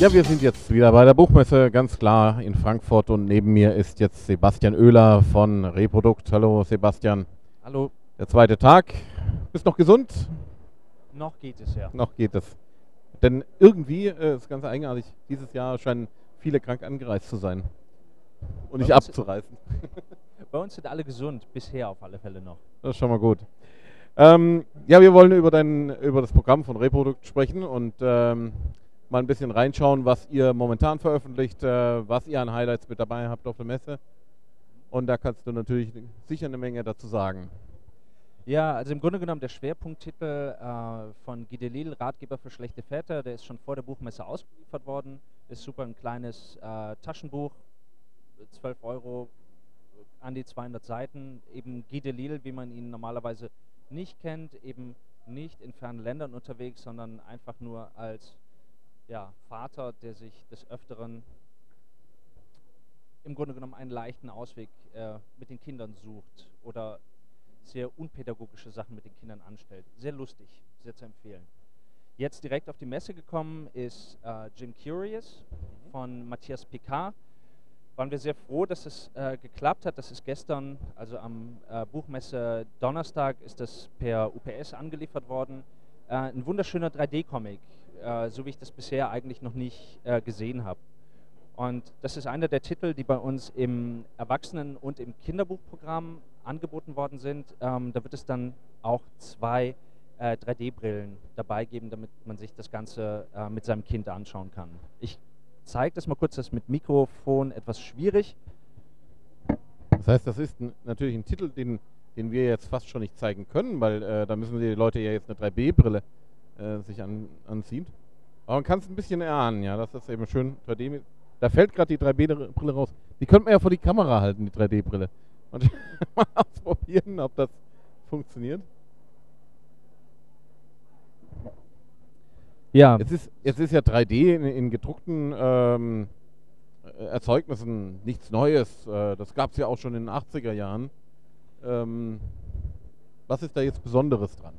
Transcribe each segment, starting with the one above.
Ja, wir sind jetzt wieder bei der Buchmesse, ganz klar in Frankfurt und neben mir ist jetzt Sebastian Oehler von Reprodukt. Hallo Sebastian. Hallo. Der zweite Tag. Bist noch gesund? Noch geht es ja. Noch geht es. Denn irgendwie äh, ist ganz eigenartig, dieses Jahr scheinen viele krank angereist zu sein. Und nicht abzureißen. Bei uns sind alle gesund, bisher auf alle Fälle noch. Das ist schon mal gut. Ähm, ja, wir wollen über, dein, über das Programm von Reprodukt sprechen und ähm, mal ein bisschen reinschauen, was ihr momentan veröffentlicht, äh, was ihr an Highlights mit dabei habt auf der Messe. Und da kannst du natürlich sicher eine Menge dazu sagen. Ja, also im Grunde genommen der Schwerpunkttitel äh, von Guy Delisle, Ratgeber für schlechte Väter, der ist schon vor der Buchmesse ausgeliefert worden. Ist super ein kleines äh, Taschenbuch, 12 Euro, an die 200 Seiten. Eben Guy Delisle, wie man ihn normalerweise nicht kennt, eben nicht in fernen Ländern unterwegs, sondern einfach nur als ja, Vater, der sich des Öfteren im Grunde genommen einen leichten Ausweg äh, mit den Kindern sucht oder sehr unpädagogische Sachen mit den Kindern anstellt. Sehr lustig, sehr zu empfehlen. Jetzt direkt auf die Messe gekommen ist äh, Jim Curious von Matthias Picard. Waren wir sehr froh, dass es äh, geklappt hat. Das ist gestern, also am äh, Buchmesse Donnerstag, ist das per UPS angeliefert worden. Äh, ein wunderschöner 3D-Comic äh, so wie ich das bisher eigentlich noch nicht äh, gesehen habe. Und das ist einer der Titel, die bei uns im Erwachsenen- und im Kinderbuchprogramm angeboten worden sind. Ähm, da wird es dann auch zwei äh, 3D-Brillen dabei geben, damit man sich das Ganze äh, mit seinem Kind anschauen kann. Ich zeige das mal kurz, das ist mit Mikrofon etwas schwierig. Das heißt, das ist natürlich ein Titel, den, den wir jetzt fast schon nicht zeigen können, weil äh, da müssen die Leute ja jetzt eine 3D-Brille äh, sich an, anzieht. Aber man kann es ein bisschen erahnen, ja, das ist eben schön 3D. Da fällt gerade die 3D-Brille raus. Die könnte man ja vor die Kamera halten, die 3D-Brille. Und mal ausprobieren, ob das funktioniert. Ja. Jetzt ist, jetzt ist ja 3D in, in gedruckten ähm, Erzeugnissen nichts Neues. Äh, das gab es ja auch schon in den 80er Jahren. Ähm, was ist da jetzt Besonderes dran?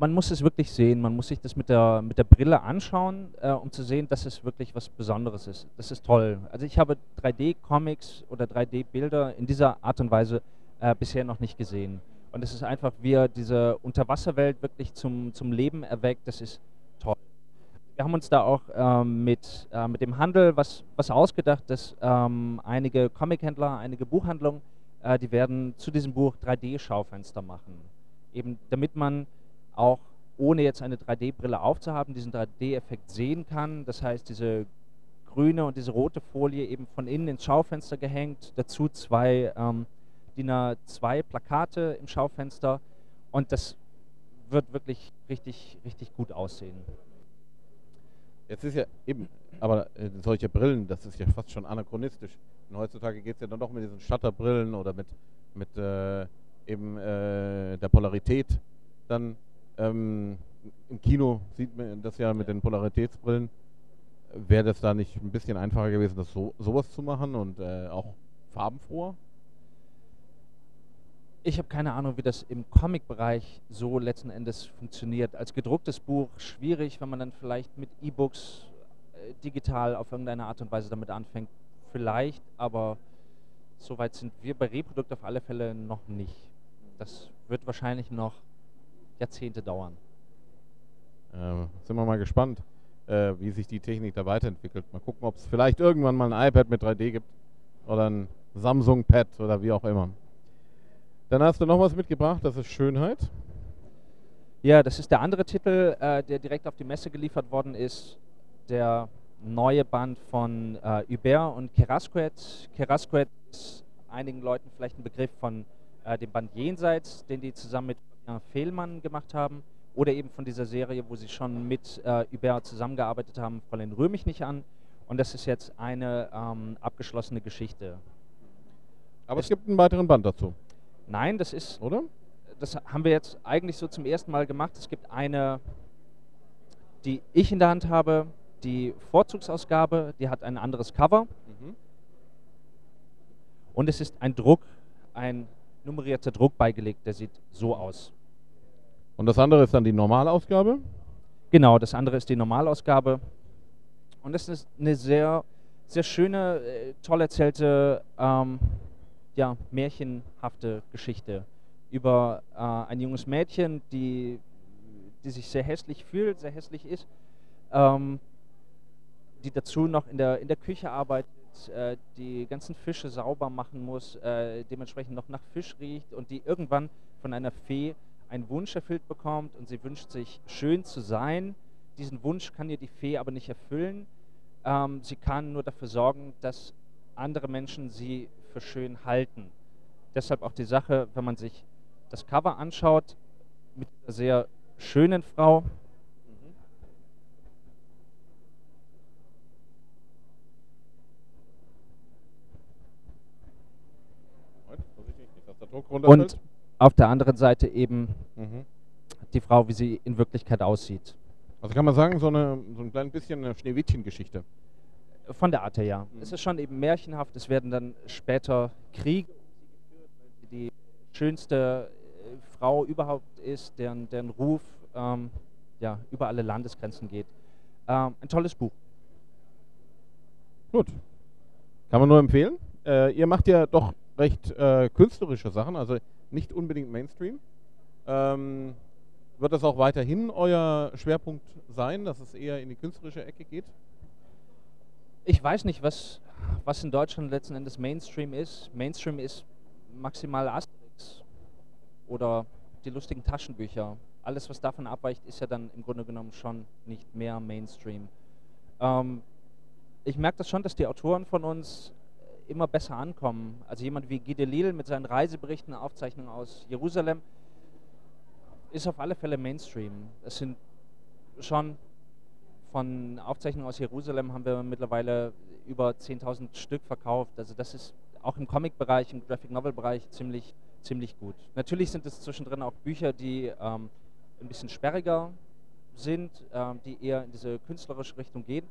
Man muss es wirklich sehen, man muss sich das mit der, mit der Brille anschauen, äh, um zu sehen, dass es wirklich was Besonderes ist. Das ist toll. Also ich habe 3D-Comics oder 3D-Bilder in dieser Art und Weise äh, bisher noch nicht gesehen. Und es ist einfach, wie er diese Unterwasserwelt wirklich zum, zum Leben erweckt, das ist toll. Wir haben uns da auch ähm, mit, äh, mit dem Handel was, was ausgedacht, dass ähm, einige Comichändler, einige Buchhandlungen, äh, die werden zu diesem Buch 3D-Schaufenster machen. Eben damit man auch ohne jetzt eine 3D-Brille aufzuhaben, diesen 3D-Effekt sehen kann. Das heißt, diese grüne und diese rote Folie eben von innen ins Schaufenster gehängt, dazu zwei ähm, DIN A2 Plakate im Schaufenster und das wird wirklich richtig, richtig gut aussehen. Jetzt ist ja eben, aber äh, solche Brillen, das ist ja fast schon anachronistisch. Und heutzutage geht es ja dann doch mit diesen Shutterbrillen oder mit, mit äh, eben äh, der Polarität dann ähm, Im Kino sieht man das ja mit den Polaritätsbrillen. Wäre das da nicht ein bisschen einfacher gewesen, das so, sowas zu machen und äh, auch farbenfroher? Ich habe keine Ahnung, wie das im Comic-Bereich so letzten Endes funktioniert. Als gedrucktes Buch schwierig, wenn man dann vielleicht mit E-Books äh, digital auf irgendeine Art und Weise damit anfängt. Vielleicht, aber soweit sind wir bei Reprodukt auf alle Fälle noch nicht. Das wird wahrscheinlich noch Jahrzehnte dauern. Äh, sind wir mal gespannt, äh, wie sich die Technik da weiterentwickelt. Mal gucken, ob es vielleicht irgendwann mal ein iPad mit 3D gibt oder ein Samsung Pad oder wie auch immer. Dann hast du noch was mitgebracht, das ist Schönheit. Ja, das ist der andere Titel, äh, der direkt auf die Messe geliefert worden ist. Der neue Band von äh, Hubert und Kerasquet. Kerasquet ist einigen Leuten vielleicht ein Begriff von äh, dem Band Jenseits, den die zusammen mit Fehlmann gemacht haben oder eben von dieser Serie, wo sie schon mit äh, Hubert zusammengearbeitet haben, Fräulein Rühr mich nicht an. Und das ist jetzt eine ähm, abgeschlossene Geschichte. Aber es, es gibt einen weiteren Band dazu. Nein, das ist, oder? Das haben wir jetzt eigentlich so zum ersten Mal gemacht. Es gibt eine, die ich in der Hand habe, die Vorzugsausgabe, die hat ein anderes Cover. Mhm. Und es ist ein Druck, ein nummerierter Druck beigelegt, der sieht so aus. Und das andere ist dann die Normalausgabe? Genau, das andere ist die Normalausgabe. Und das ist eine sehr, sehr schöne, äh, toll erzählte, ähm, ja, märchenhafte Geschichte über äh, ein junges Mädchen, die, die sich sehr hässlich fühlt, sehr hässlich ist, ähm, die dazu noch in der, in der Küche arbeitet, äh, die ganzen Fische sauber machen muss, äh, dementsprechend noch nach Fisch riecht und die irgendwann von einer Fee einen Wunsch erfüllt bekommt und sie wünscht sich, schön zu sein. Diesen Wunsch kann ihr die Fee aber nicht erfüllen. Ähm, sie kann nur dafür sorgen, dass andere Menschen sie für schön halten. Deshalb auch die Sache, wenn man sich das Cover anschaut, mit einer sehr schönen Frau. Und auf der anderen Seite eben mhm. die Frau, wie sie in Wirklichkeit aussieht. Also kann man sagen, so, eine, so ein klein bisschen eine Schneewittchen-Geschichte. Von der Art her, ja. Mhm. Es ist schon eben märchenhaft. Es werden dann später Kriege, die schönste äh, Frau überhaupt ist, deren, deren Ruf ähm, ja, über alle Landesgrenzen geht. Ähm, ein tolles Buch. Gut. Kann man nur empfehlen. Äh, ihr macht ja doch recht äh, künstlerische Sachen, also nicht unbedingt Mainstream. Ähm, wird das auch weiterhin euer Schwerpunkt sein, dass es eher in die künstlerische Ecke geht? Ich weiß nicht, was, was in Deutschland letzten Endes Mainstream ist. Mainstream ist maximal Asterix oder die lustigen Taschenbücher. Alles, was davon abweicht, ist ja dann im Grunde genommen schon nicht mehr Mainstream. Ähm, ich merke das schon, dass die Autoren von uns immer besser ankommen. Also jemand wie Guy Delisle mit seinen Reiseberichten, Aufzeichnungen aus Jerusalem, ist auf alle Fälle Mainstream. Es sind schon von Aufzeichnungen aus Jerusalem haben wir mittlerweile über 10.000 Stück verkauft. Also das ist auch im Comic-Bereich, im Graphic-Novel-Bereich ziemlich, ziemlich gut. Natürlich sind es zwischendrin auch Bücher, die ähm, ein bisschen sperriger sind, ähm, die eher in diese künstlerische Richtung gehen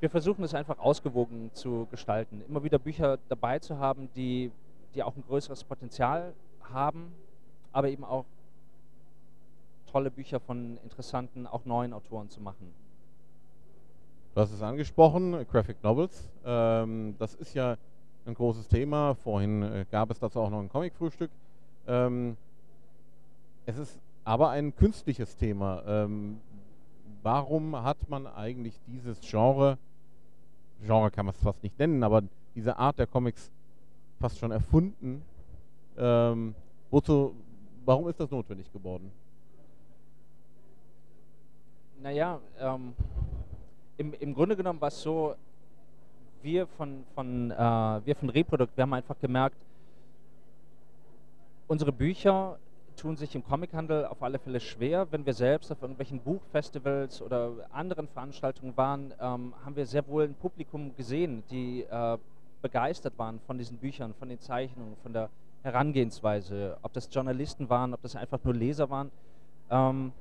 wir versuchen es einfach ausgewogen zu gestalten. Immer wieder Bücher dabei zu haben, die, die auch ein größeres Potenzial haben, aber eben auch tolle Bücher von interessanten, auch neuen Autoren zu machen. Du hast es angesprochen, Graphic Novels. Ähm, das ist ja ein großes Thema. Vorhin äh, gab es dazu auch noch ein Comic-Frühstück. Ähm, es ist aber ein künstliches Thema. Ähm, warum hat man eigentlich dieses Genre Genre kann man es fast nicht nennen, aber diese Art der Comics fast schon erfunden. Ähm, wozu, warum ist das notwendig geworden? Naja, ähm, im, im Grunde genommen war es so, wir von, von, äh, wir von Reprodukt, wir haben einfach gemerkt, unsere Bücher tun sich im Comichandel auf alle Fälle schwer. Wenn wir selbst auf irgendwelchen Buchfestivals oder anderen Veranstaltungen waren, ähm, haben wir sehr wohl ein Publikum gesehen, die äh, begeistert waren von diesen Büchern, von den Zeichnungen, von der Herangehensweise, ob das Journalisten waren, ob das einfach nur Leser waren. Ähm,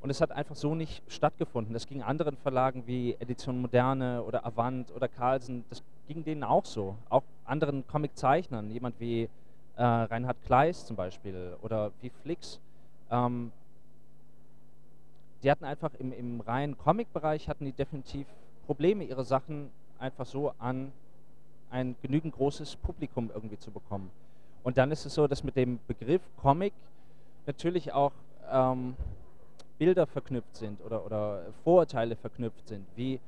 und es hat einfach so nicht stattgefunden. Das ging anderen Verlagen wie Edition Moderne oder Avant oder Carlsen, das ging denen auch so. Auch anderen Comiczeichnern, jemand wie äh, Reinhard Kleist zum Beispiel oder wie Flix, ähm, die hatten einfach im, im reinen Comic-Bereich hatten die definitiv Probleme, ihre Sachen einfach so an ein genügend großes Publikum irgendwie zu bekommen. Und dann ist es so, dass mit dem Begriff Comic natürlich auch ähm, Bilder verknüpft sind oder, oder Vorurteile verknüpft sind. Wie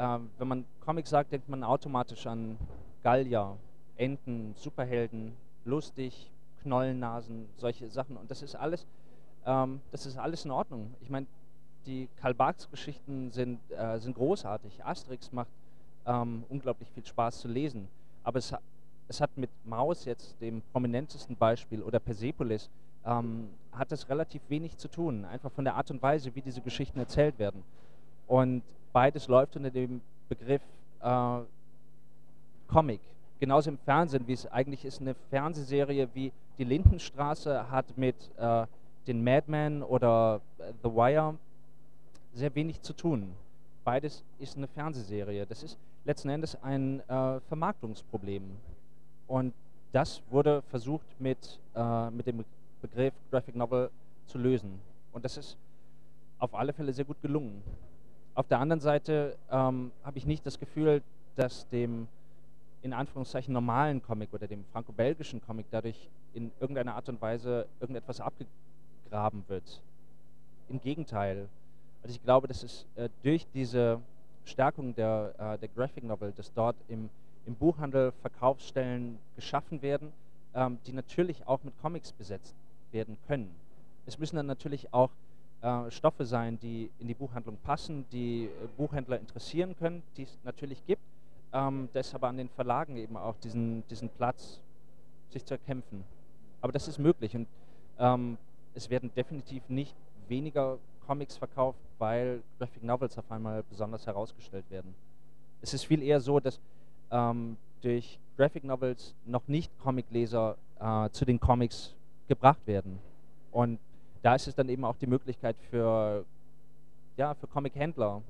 ähm, wenn man Comic sagt, denkt man automatisch an Gallier, Enten, Superhelden, lustig, Knollennasen, solche Sachen. Und das ist alles, ähm, das ist alles in Ordnung. Ich meine, die Karl Barks-Geschichten sind, äh, sind großartig. Asterix macht ähm, unglaublich viel Spaß zu lesen. Aber es, es hat mit Maus jetzt, dem prominentesten Beispiel, oder Persepolis, ähm, hat es relativ wenig zu tun. Einfach von der Art und Weise, wie diese Geschichten erzählt werden. Und beides läuft unter dem Begriff äh, Comic genauso im Fernsehen, wie es eigentlich ist, eine Fernsehserie wie Die Lindenstraße hat mit äh, den Madmen oder äh, The Wire sehr wenig zu tun. Beides ist eine Fernsehserie. Das ist letzten Endes ein äh, Vermarktungsproblem. Und das wurde versucht mit, äh, mit dem Begriff Graphic Novel zu lösen. Und das ist auf alle Fälle sehr gut gelungen. Auf der anderen Seite ähm, habe ich nicht das Gefühl, dass dem in Anführungszeichen normalen Comic oder dem franco-belgischen Comic dadurch in irgendeiner Art und Weise irgendetwas abgegraben wird. Im Gegenteil. Also ich glaube, dass es äh, durch diese Stärkung der, äh, der Graphic Novel, dass dort im, im Buchhandel Verkaufsstellen geschaffen werden, ähm, die natürlich auch mit Comics besetzt werden können. Es müssen dann natürlich auch äh, Stoffe sein, die in die Buchhandlung passen, die äh, Buchhändler interessieren können, die es natürlich gibt. Ähm, aber an den Verlagen eben auch diesen, diesen Platz sich zu erkämpfen. Aber das ist möglich und ähm, es werden definitiv nicht weniger Comics verkauft, weil Graphic Novels auf einmal besonders herausgestellt werden. Es ist viel eher so, dass ähm, durch Graphic Novels noch nicht Comicleser äh, zu den Comics gebracht werden. Und da ist es dann eben auch die Möglichkeit für, ja, für Comic-Händler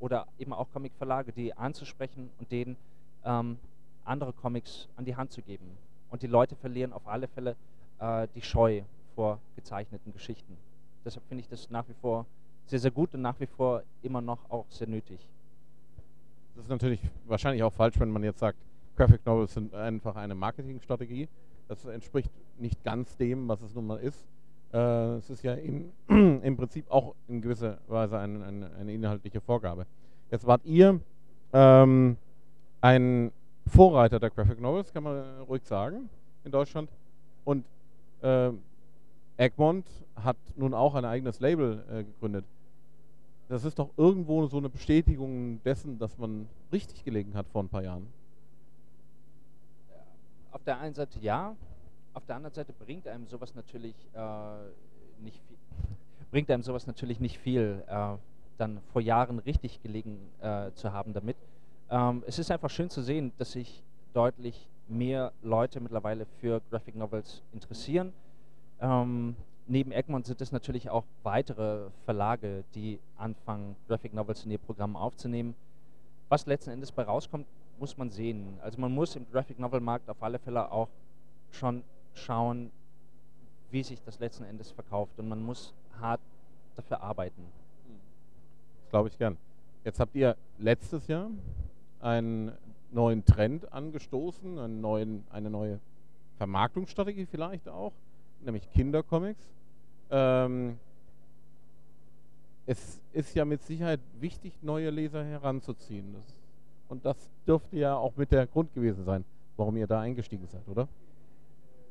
oder eben auch Comic-Verlage, die anzusprechen und denen ähm, andere Comics an die Hand zu geben. Und die Leute verlieren auf alle Fälle äh, die Scheu vor gezeichneten Geschichten. Deshalb finde ich das nach wie vor sehr, sehr gut und nach wie vor immer noch auch sehr nötig. Das ist natürlich wahrscheinlich auch falsch, wenn man jetzt sagt, Graphic Novels sind einfach eine Marketingstrategie. Das entspricht nicht ganz dem, was es nun mal ist. Äh, es ist ja in, im Prinzip auch in gewisser Weise ein, ein, eine inhaltliche Vorgabe. Jetzt wart ihr ähm, ein Vorreiter der Graphic Novels, kann man ruhig sagen, in Deutschland. Und äh, Egmont hat nun auch ein eigenes Label äh, gegründet. Das ist doch irgendwo so eine Bestätigung dessen, dass man richtig gelegen hat vor ein paar Jahren. Auf der einen Seite ja, auf der anderen Seite bringt einem sowas natürlich äh, nicht viel, bringt einem sowas natürlich nicht viel, äh, dann vor Jahren richtig gelegen äh, zu haben damit. Ähm, es ist einfach schön zu sehen, dass sich deutlich mehr Leute mittlerweile für Graphic Novels interessieren. Ähm, neben Egmont sind es natürlich auch weitere Verlage, die anfangen, Graphic Novels in ihr Programm aufzunehmen. Was letzten Endes bei rauskommt, muss man sehen. Also man muss im Graphic Novel Markt auf alle Fälle auch schon schauen, wie sich das letzten Endes verkauft. Und man muss hart dafür arbeiten. Das glaube ich gern. Jetzt habt ihr letztes Jahr einen neuen Trend angestoßen, einen neuen, eine neue Vermarktungsstrategie vielleicht auch, nämlich Kindercomics. Ähm, es ist ja mit Sicherheit wichtig, neue Leser heranzuziehen. Das, und das dürfte ja auch mit der Grund gewesen sein, warum ihr da eingestiegen seid, oder?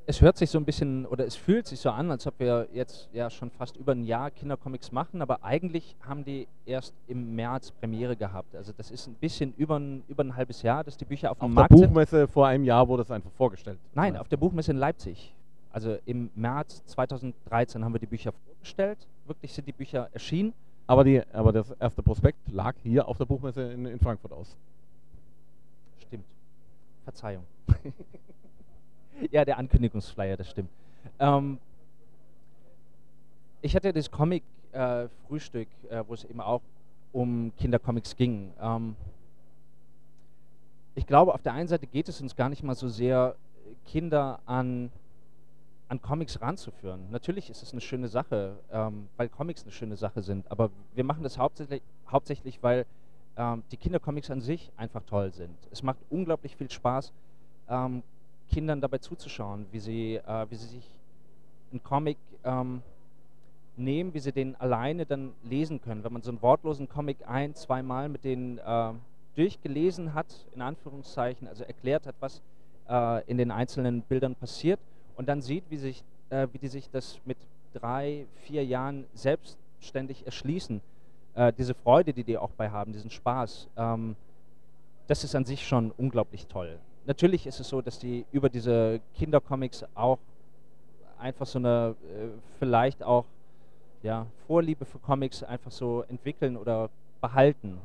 Es hört sich so ein bisschen oder es fühlt sich so an, als ob wir jetzt ja schon fast über ein Jahr Kindercomics machen, aber eigentlich haben die erst im März Premiere gehabt. Also das ist ein bisschen über ein, über ein halbes Jahr, dass die Bücher auf, auf dem Markt sind. Auf der Buchmesse vor einem Jahr wurde es einfach vorgestellt. Nein, ja. auf der Buchmesse in Leipzig. Also im März 2013 haben wir die Bücher vorgestellt. Wirklich sind die Bücher erschienen. Aber, die, aber das erste Prospekt lag hier auf der Buchmesse in, in Frankfurt aus. Stimmt. Verzeihung. ja, der Ankündigungsflyer, das stimmt. Ähm, ich hatte das Comic-Frühstück, äh, äh, wo es eben auch um Kindercomics ging. Ähm, ich glaube, auf der einen Seite geht es uns gar nicht mal so sehr, Kinder an, an Comics ranzuführen. Natürlich ist es eine schöne Sache, ähm, weil Comics eine schöne Sache sind, aber wir machen das hauptsächlich, hauptsächlich weil ähm, die Kindercomics an sich einfach toll sind. Es macht unglaublich viel Spaß, ähm, Kindern dabei zuzuschauen, wie sie, äh, wie sie sich einen Comic ähm, nehmen, wie sie den alleine dann lesen können. Wenn man so einen wortlosen Comic ein, zweimal mit denen äh, durchgelesen hat, in Anführungszeichen, also erklärt hat, was äh, in den einzelnen Bildern passiert und dann sieht, wie, sich, äh, wie die sich das mit drei, vier Jahren selbstständig erschließen, äh, diese Freude, die die auch bei haben, diesen Spaß, ähm, das ist an sich schon unglaublich toll natürlich ist es so, dass die über diese Kindercomics auch einfach so eine äh, vielleicht auch ja, Vorliebe für Comics einfach so entwickeln oder behalten.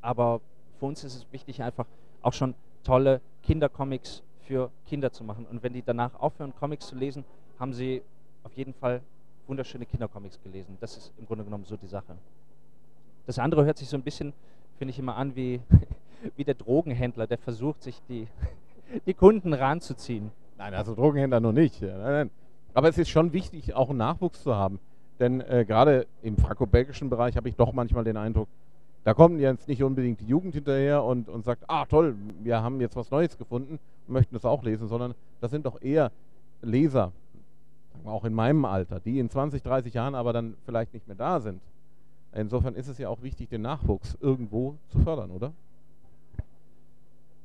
Aber für uns ist es wichtig, einfach auch schon tolle Kindercomics für Kinder zu machen. Und wenn die danach aufhören, Comics zu lesen, haben sie auf jeden Fall wunderschöne Kindercomics gelesen. Das ist im Grunde genommen so die Sache. Das andere hört sich so ein bisschen, finde ich immer an, wie wie der Drogenhändler, der versucht, sich die, die Kunden ranzuziehen. Nein, also Drogenhändler noch nicht. Nein, nein. Aber es ist schon wichtig, auch einen Nachwuchs zu haben. Denn äh, gerade im franco-belgischen Bereich habe ich doch manchmal den Eindruck, da kommt jetzt nicht unbedingt die Jugend hinterher und, und sagt, ah toll, wir haben jetzt was Neues gefunden und möchten es auch lesen, sondern das sind doch eher Leser, auch in meinem Alter, die in 20, 30 Jahren aber dann vielleicht nicht mehr da sind. Insofern ist es ja auch wichtig, den Nachwuchs irgendwo zu fördern, oder?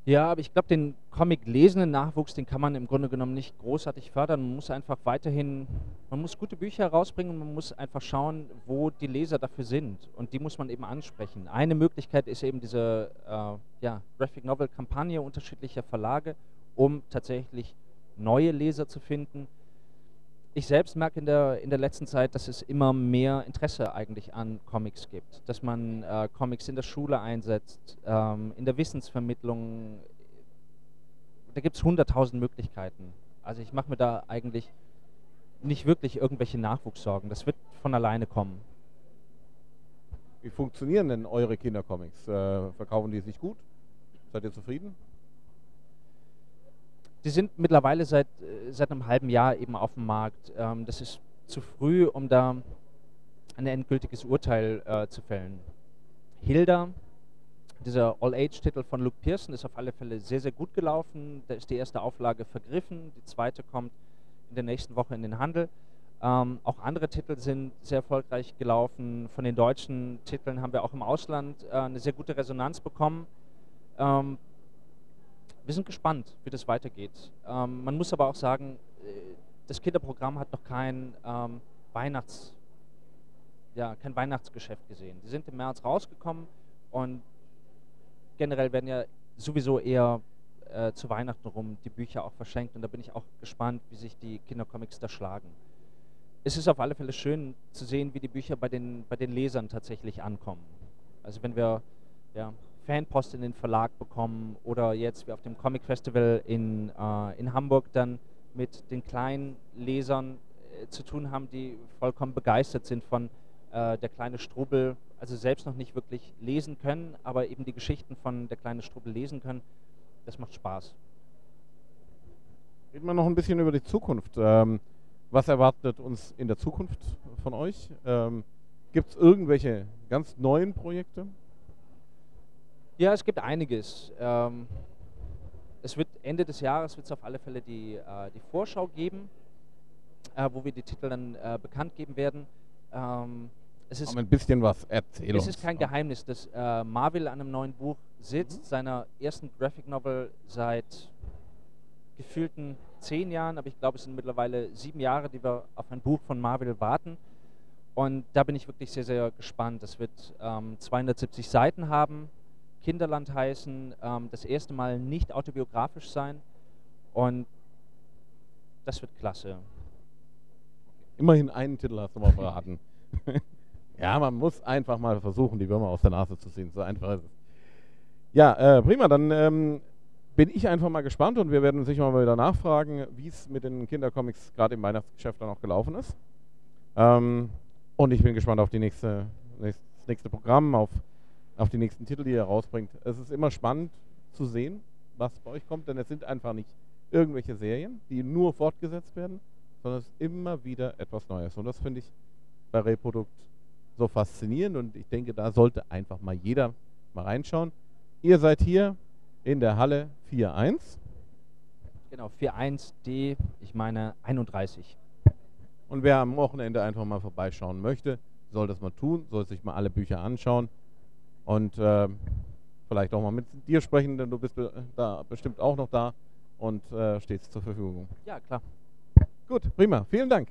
Ja, aber ich glaube, den Comic-lesenden Nachwuchs, den kann man im Grunde genommen nicht großartig fördern. Man muss einfach weiterhin, man muss gute Bücher herausbringen und man muss einfach schauen, wo die Leser dafür sind. Und die muss man eben ansprechen. Eine Möglichkeit ist eben diese äh, ja, Graphic Novel-Kampagne unterschiedlicher Verlage, um tatsächlich neue Leser zu finden ich selbst merke in der, in der letzten Zeit, dass es immer mehr Interesse eigentlich an Comics gibt. Dass man äh, Comics in der Schule einsetzt, ähm, in der Wissensvermittlung. Da gibt es hunderttausend Möglichkeiten. Also ich mache mir da eigentlich nicht wirklich irgendwelche Nachwuchssorgen. Das wird von alleine kommen. Wie funktionieren denn eure Kindercomics? Äh, verkaufen die sich gut? Seid ihr zufrieden? Die sind mittlerweile seit, äh, seit einem halben Jahr eben auf dem Markt. Ähm, das ist zu früh, um da ein endgültiges Urteil äh, zu fällen. Hilda, dieser All-Age-Titel von Luke Pearson, ist auf alle Fälle sehr, sehr gut gelaufen. Da ist die erste Auflage vergriffen, die zweite kommt in der nächsten Woche in den Handel. Ähm, auch andere Titel sind sehr erfolgreich gelaufen. Von den deutschen Titeln haben wir auch im Ausland äh, eine sehr gute Resonanz bekommen. Ähm, wir sind gespannt, wie das weitergeht. Ähm, man muss aber auch sagen, äh, das Kinderprogramm hat noch kein ähm, Weihnachts, ja, kein Weihnachtsgeschäft gesehen. Die sind im März rausgekommen und generell werden ja sowieso eher äh, zu Weihnachten rum die Bücher auch verschenkt und da bin ich auch gespannt, wie sich die Kindercomics da schlagen. Es ist auf alle Fälle schön zu sehen, wie die Bücher bei den, bei den Lesern tatsächlich ankommen. Also wenn wir ja, Fanpost in den Verlag bekommen oder jetzt wie auf dem Comic Festival in, äh, in Hamburg dann mit den kleinen Lesern äh, zu tun haben, die vollkommen begeistert sind von äh, der kleine Strubel, also selbst noch nicht wirklich lesen können, aber eben die Geschichten von der kleine Strubel lesen können. Das macht Spaß. Reden wir noch ein bisschen über die Zukunft. Ähm, was erwartet uns in der Zukunft von euch? Ähm, Gibt es irgendwelche ganz neuen Projekte? Ja, es gibt einiges. Ähm, es wird Ende des Jahres wird es auf alle Fälle die, äh, die Vorschau geben, äh, wo wir die Titel dann äh, bekannt geben werden. Ähm, es ist, ein bisschen was erzählen. Es ist kein Geheimnis, dass äh, Marvel an einem neuen Buch sitzt, mhm. seiner ersten Graphic Novel seit gefühlten zehn Jahren, aber ich glaube, es sind mittlerweile sieben Jahre, die wir auf ein Buch von Marvel warten. Und da bin ich wirklich sehr, sehr gespannt. Das wird ähm, 270 Seiten haben, Kinderland heißen, ähm, das erste Mal nicht autobiografisch sein und das wird klasse. Immerhin einen Titel hast du mal verraten. ja, man muss einfach mal versuchen, die Würmer aus der Nase zu ziehen. So einfach ist es. Ja, äh, prima. Dann ähm, bin ich einfach mal gespannt und wir werden sicher mal wieder nachfragen, wie es mit den Kindercomics gerade im Weihnachtsgeschäft dann auch gelaufen ist. Ähm, und ich bin gespannt auf die nächste, nächste, das nächste Programm, auf auf die nächsten Titel, die ihr rausbringt. Es ist immer spannend zu sehen, was bei euch kommt, denn es sind einfach nicht irgendwelche Serien, die nur fortgesetzt werden, sondern es ist immer wieder etwas Neues. Und das finde ich bei Reprodukt so faszinierend und ich denke, da sollte einfach mal jeder mal reinschauen. Ihr seid hier in der Halle 4.1. Genau, 4.1D, ich meine 31. Und wer am Wochenende einfach mal vorbeischauen möchte, soll das mal tun, soll sich mal alle Bücher anschauen und äh, vielleicht auch mal mit dir sprechen, denn du bist da bestimmt auch noch da und äh, stehst zur Verfügung. Ja, klar. Gut, prima. Vielen Dank.